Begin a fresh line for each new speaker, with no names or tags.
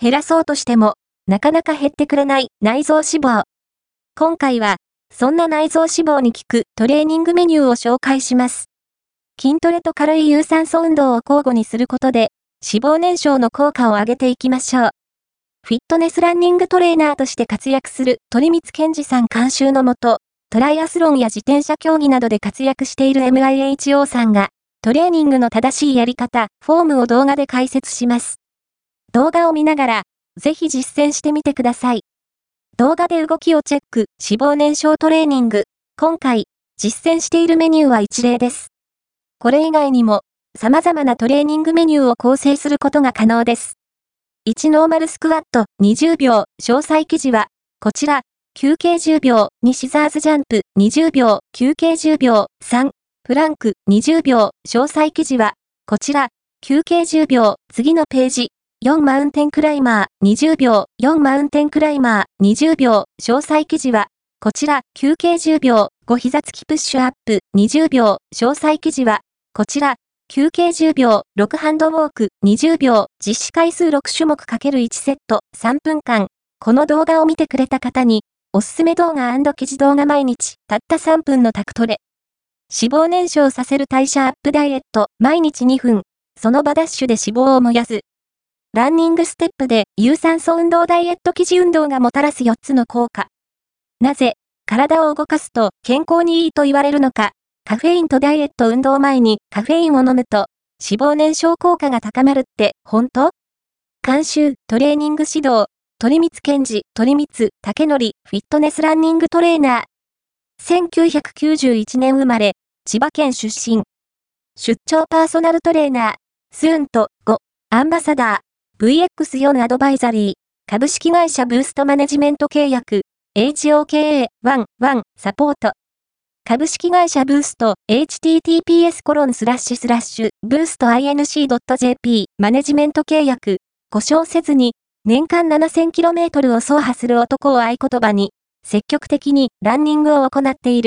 減らそうとしても、なかなか減ってくれない内臓脂肪。今回は、そんな内臓脂肪に効くトレーニングメニューを紹介します。筋トレと軽い有酸素運動を交互にすることで、脂肪燃焼の効果を上げていきましょう。フィットネスランニングトレーナーとして活躍する鳥光健二さん監修のもと、トライアスロンや自転車競技などで活躍している MIHO さんが、トレーニングの正しいやり方、フォームを動画で解説します。動画を見ながら、ぜひ実践してみてください。動画で動きをチェック、脂肪燃焼トレーニング。今回、実践しているメニューは一例です。これ以外にも、様々なトレーニングメニューを構成することが可能です。1ノーマルスクワット20秒、詳細記事は、こちら、休憩10秒、2シザーズジャンプ20秒、休憩10秒、3、プランク20秒、詳細記事は、こちら、休憩10秒、次のページ、4マウンテンクライマー20秒、4マウンテンクライマー20秒、詳細記事は、こちら、休憩10秒、5膝つきプッシュアップ。20秒、詳細記事は、こちら、休憩10秒、6ハンドウォーク。20秒、実施回数6種目 ×1 セット。3分間。この動画を見てくれた方に、おすすめ動画記事動画毎日、たった3分のタクトレ。脂肪燃焼させる代謝アップダイエット、毎日2分。その場ダッシュで脂肪を燃やす。ランニングステップで有酸素運動ダイエット記事運動がもたらす4つの効果。なぜ、体を動かすと健康にいいと言われるのか。カフェインとダイエット運動前にカフェインを飲むと脂肪燃焼効果が高まるって本当？監修、トレーニング指導、鳥光健治、鳥光、竹則、フィットネスランニングトレーナー。1991年生まれ、千葉県出身。出張パーソナルトレーナー、スーンと5、アンバサダー、VX4 アドバイザリー、株式会社ブーストマネジメント契約、HOKA11 サポート。株式会社ブースト、https コロンスラッシュスラッシュ、ブースト inc.jp、マネジメント契約、故障せずに、年間 7000km を走破する男を合言葉に、積極的にランニングを行っている。